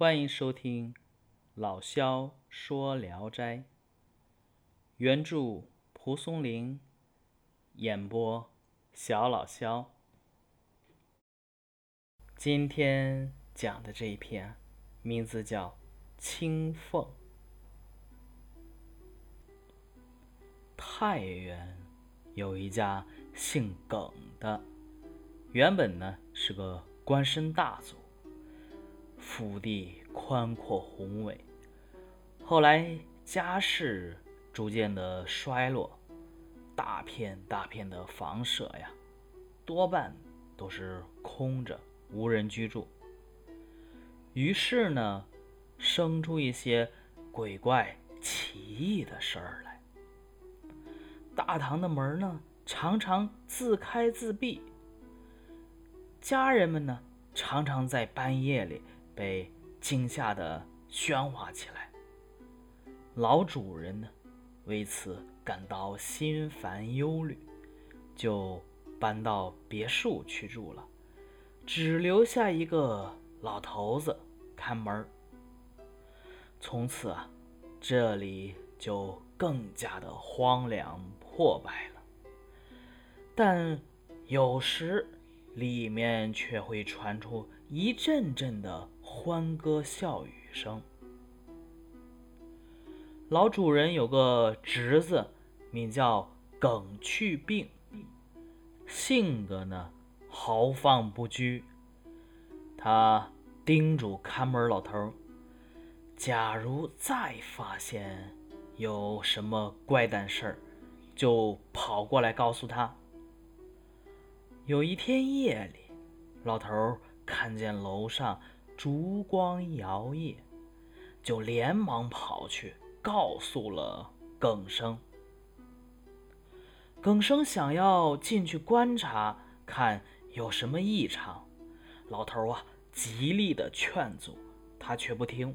欢迎收听老萧说《聊斋》，原著蒲松龄，演播小老萧。今天讲的这一篇名字叫《青凤》。太原有一家姓耿的，原本呢是个官绅大族。腹地宽阔宏伟，后来家世逐渐的衰落，大片大片的房舍呀，多半都是空着，无人居住。于是呢，生出一些鬼怪奇异的事儿来。大堂的门呢，常常自开自闭，家人们呢，常常在半夜里。被惊吓的喧哗起来，老主人呢，为此感到心烦忧虑，就搬到别墅去住了，只留下一个老头子看门从此啊，这里就更加的荒凉破败了。但有时里面却会传出一阵阵的。欢歌笑语声。老主人有个侄子，名叫耿去病，性格呢豪放不拘。他叮嘱看门老头假如再发现有什么怪诞事儿，就跑过来告诉他。有一天夜里，老头看见楼上。烛光摇曳，就连忙跑去告诉了耿生。耿生想要进去观察，看有什么异常。老头啊，极力的劝阻，他却不听。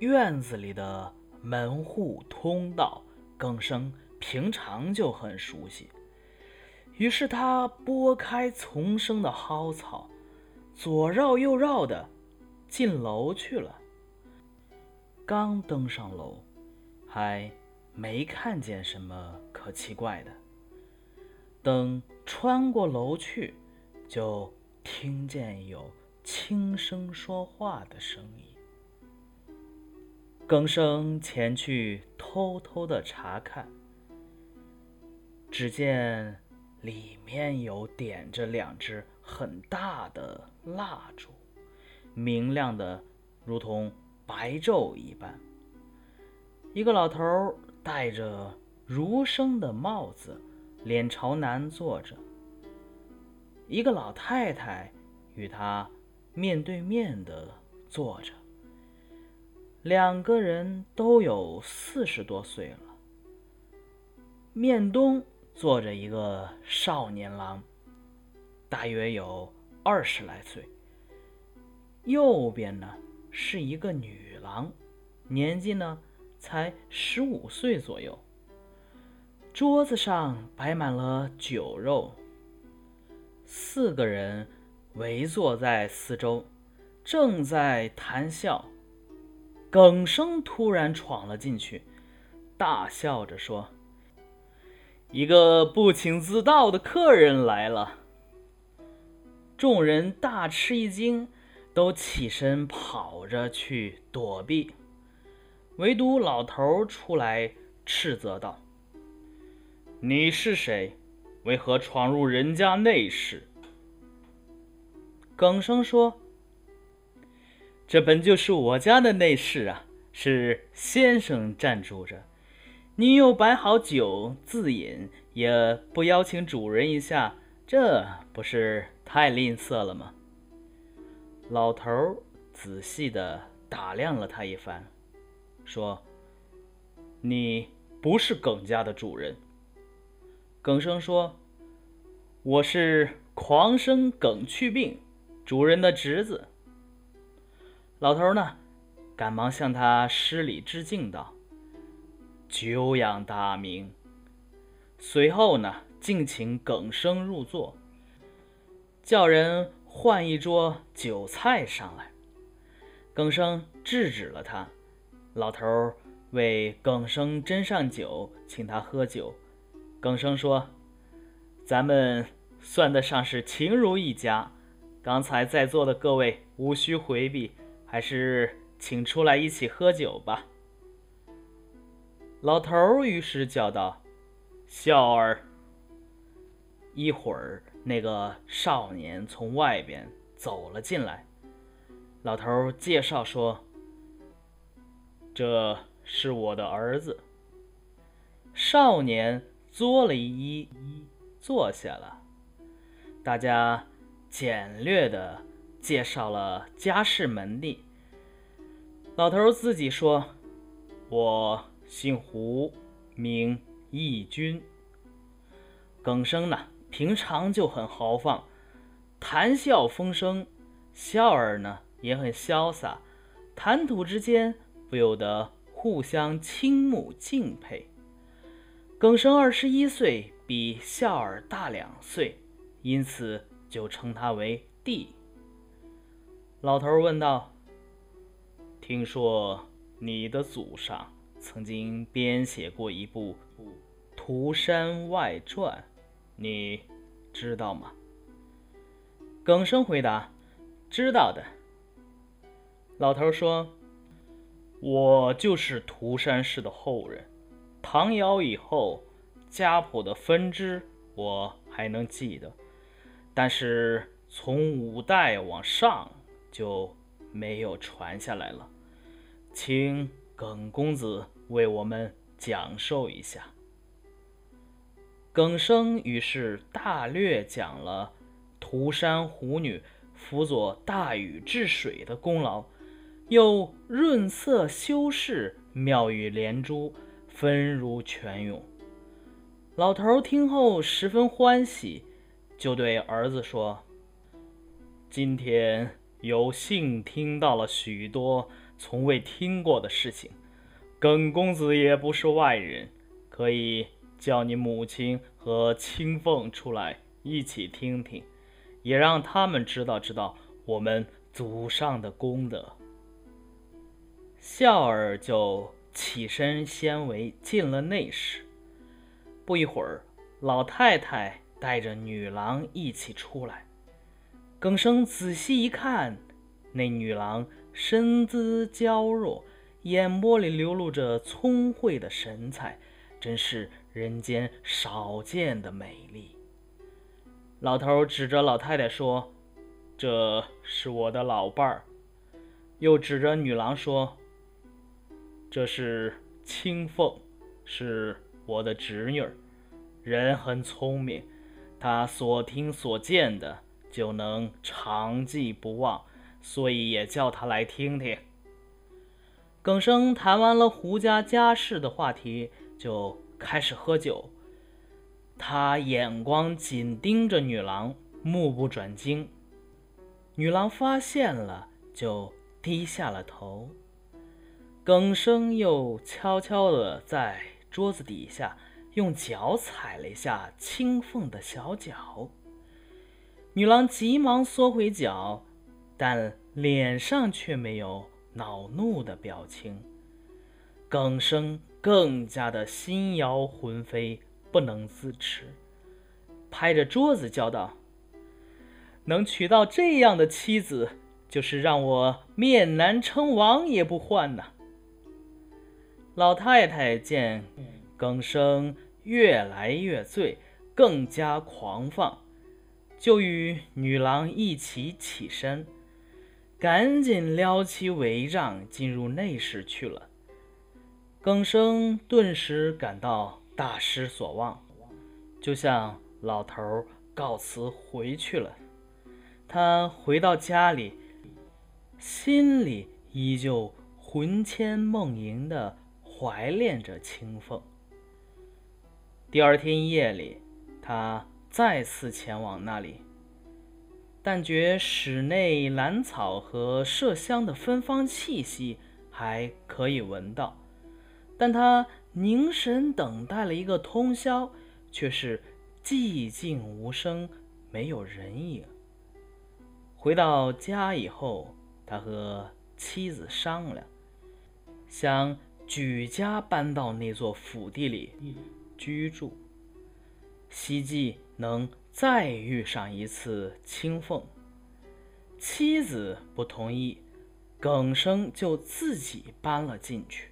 院子里的门户通道，耿生平常就很熟悉，于是他拨开丛生的蒿草。左绕右绕的进楼去了。刚登上楼，还没看见什么可奇怪的。等穿过楼去，就听见有轻声说话的声音。更生前去偷偷的查看，只见里面有点着两只。很大的蜡烛，明亮的如同白昼一般。一个老头戴着儒生的帽子，脸朝南坐着。一个老太太与他面对面的坐着。两个人都有四十多岁了。面东坐着一个少年郎。大约有二十来岁。右边呢是一个女郎，年纪呢才十五岁左右。桌子上摆满了酒肉，四个人围坐在四周，正在谈笑。耿生突然闯了进去，大笑着说：“一个不请自到的客人来了。”众人大吃一惊，都起身跑着去躲避，唯独老头出来斥责道：“你是谁？为何闯入人家内室？”耿生说：“这本就是我家的内室啊，是先生暂住着。你又摆好酒自饮，也不邀请主人一下，这不是？”太吝啬了吗？老头儿仔细的打量了他一番，说：“你不是耿家的主人。”耿生说：“我是狂生耿去病，主人的侄子。”老头儿呢，赶忙向他施礼致敬道：“久仰大名。”随后呢，敬请耿生入座。叫人换一桌酒菜上来。耿生制止了他。老头为耿生斟上酒，请他喝酒。耿生说：“咱们算得上是情如一家。刚才在座的各位无需回避，还是请出来一起喝酒吧。”老头于是叫道：“笑儿。”一会儿，那个少年从外边走了进来。老头介绍说：“这是我的儿子。”少年作了一揖，坐下了。大家简略的介绍了家世门第。老头自己说：“我姓胡，名义军。”耿生呢？平常就很豪放，谈笑风生；笑儿呢也很潇洒，谈吐之间不由得互相倾慕敬佩。耿生二十一岁，比笑儿大两岁，因此就称他为弟。老头问道：“听说你的祖上曾经编写过一部《涂山外传》？”你知道吗？耿生回答：“知道的。”老头说：“我就是涂山氏的后人。唐尧以后，家谱的分支我还能记得，但是从五代往上就没有传下来了。请耿公子为我们讲授一下。”耿生于是大略讲了涂山虎女辅佐大禹治水的功劳，又润色修饰，妙语连珠，分如泉涌。老头听后十分欢喜，就对儿子说：“今天有幸听到了许多从未听过的事情，耿公子也不是外人，可以。”叫你母亲和青凤出来一起听听，也让他们知道知道我们祖上的功德。笑儿就起身先为进了内室。不一会儿，老太太带着女郎一起出来。耿生仔细一看，那女郎身姿娇弱，眼波里流露着聪慧的神采，真是。人间少见的美丽。老头指着老太太说：“这是我的老伴儿。”又指着女郎说：“这是青凤，是我的侄女儿，人很聪明，她所听所见的就能长记不忘，所以也叫她来听听。”耿生谈完了胡家家事的话题，就。开始喝酒，他眼光紧盯着女郎，目不转睛。女郎发现了，就低下了头。耿生又悄悄地在桌子底下用脚踩了一下青凤的小脚。女郎急忙缩回脚，但脸上却没有恼怒的表情。耿生。更加的心摇魂飞，不能自持，拍着桌子叫道：“能娶到这样的妻子，就是让我面南称王也不换呐！”老太太见耿生越来越醉，更加狂放，就与女郎一起起身，赶紧撩起帷帐，进入内室去了。耿生顿时感到大失所望，就向老头告辞回去了。他回到家里，心里依旧魂牵梦萦地怀恋着青凤。第二天夜里，他再次前往那里，但觉室内兰草和麝香的芬芳气息还可以闻到。但他凝神等待了一个通宵，却是寂静无声，没有人影。回到家以后，他和妻子商量，想举家搬到那座府邸里居住，希冀能再遇上一次青凤。妻子不同意，耿生就自己搬了进去，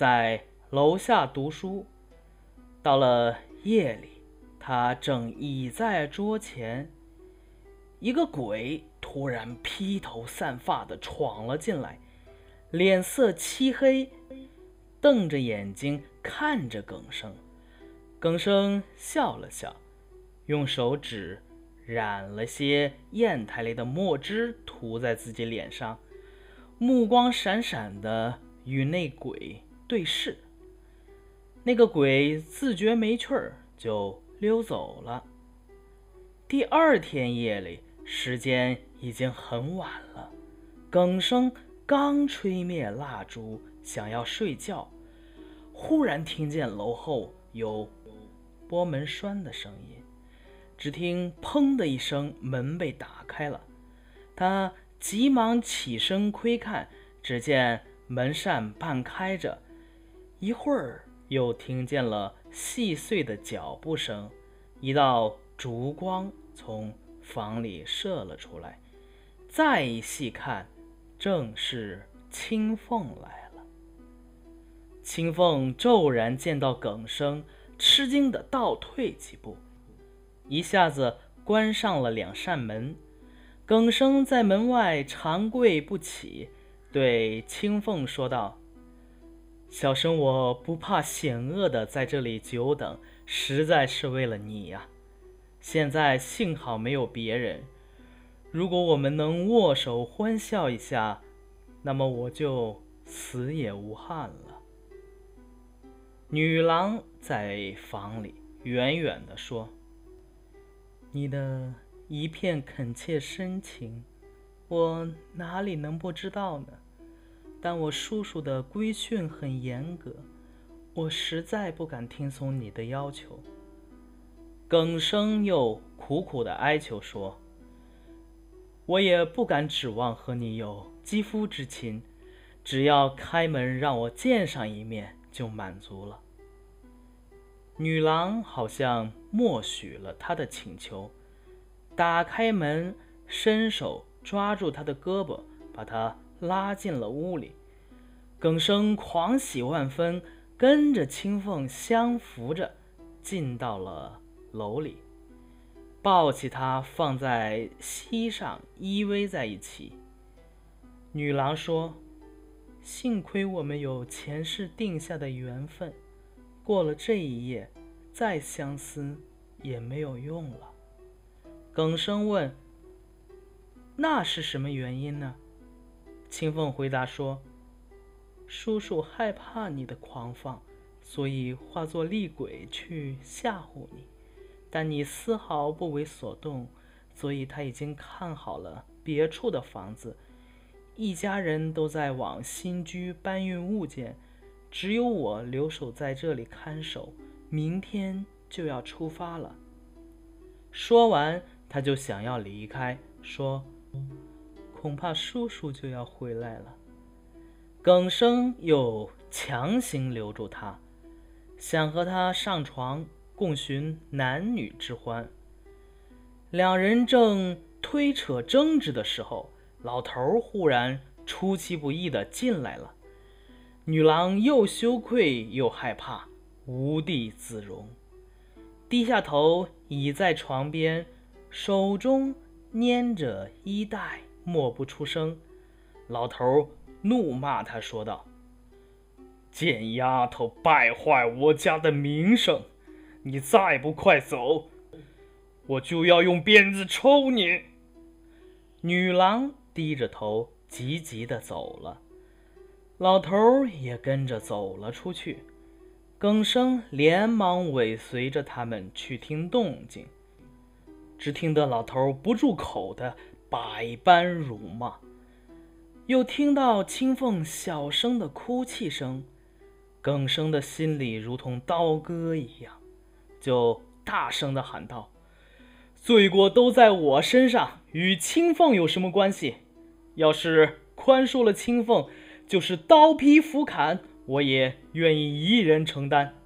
在楼下读书。到了夜里，他正倚在桌前，一个鬼突然披头散发的闯了进来，脸色漆黑，瞪着眼睛看着耿生。耿生笑了笑，用手指染了些砚台里的墨汁，涂在自己脸上，目光闪闪的与那鬼对视。那个鬼自觉没趣儿，就溜走了。第二天夜里，时间已经很晚了，耿生刚吹灭蜡烛，想要睡觉，忽然听见楼后有拨门栓的声音。只听“砰”的一声，门被打开了。他急忙起身窥看，只见门扇半开着，一会儿。又听见了细碎的脚步声，一道烛光从房里射了出来。再一细看，正是青凤来了。青凤骤然见到耿生，吃惊的倒退几步，一下子关上了两扇门。耿生在门外长跪不起，对青凤说道。小生我不怕险恶的在这里久等，实在是为了你呀。现在幸好没有别人，如果我们能握手欢笑一下，那么我就死也无憾了。女郎在房里远远地说：“你的一片恳切深情，我哪里能不知道呢？”但我叔叔的规训很严格，我实在不敢听从你的要求。耿生又苦苦的哀求说：“我也不敢指望和你有肌肤之亲，只要开门让我见上一面就满足了。”女郎好像默许了他的请求，打开门，伸手抓住他的胳膊，把他。拉进了屋里，耿生狂喜万分，跟着青凤相扶着进到了楼里，抱起她放在膝上依偎在一起。女郎说：“幸亏我们有前世定下的缘分，过了这一夜，再相思也没有用了。”耿生问：“那是什么原因呢？”青凤回答说：“叔叔害怕你的狂放，所以化作厉鬼去吓唬你。但你丝毫不为所动，所以他已经看好了别处的房子，一家人都在往新居搬运物件，只有我留守在这里看守。明天就要出发了。”说完，他就想要离开，说。恐怕叔叔就要回来了。耿生又强行留住他，想和他上床共寻男女之欢。两人正推扯争执的时候，老头忽然出其不意的进来了。女郎又羞愧又害怕，无地自容，低下头倚在床边，手中拈着衣带。默不出声，老头怒骂他说道：“贱丫头，败坏我家的名声！你再不快走，我就要用鞭子抽你！”女郎低着头，急急的走了，老头也跟着走了出去。耿生连忙尾随着他们去听动静，只听得老头不住口的。百般辱骂，又听到青凤小声的哭泣声，耿生的心里如同刀割一样，就大声的喊道：“罪过都在我身上，与青凤有什么关系？要是宽恕了青凤，就是刀劈斧砍，我也愿意一人承担。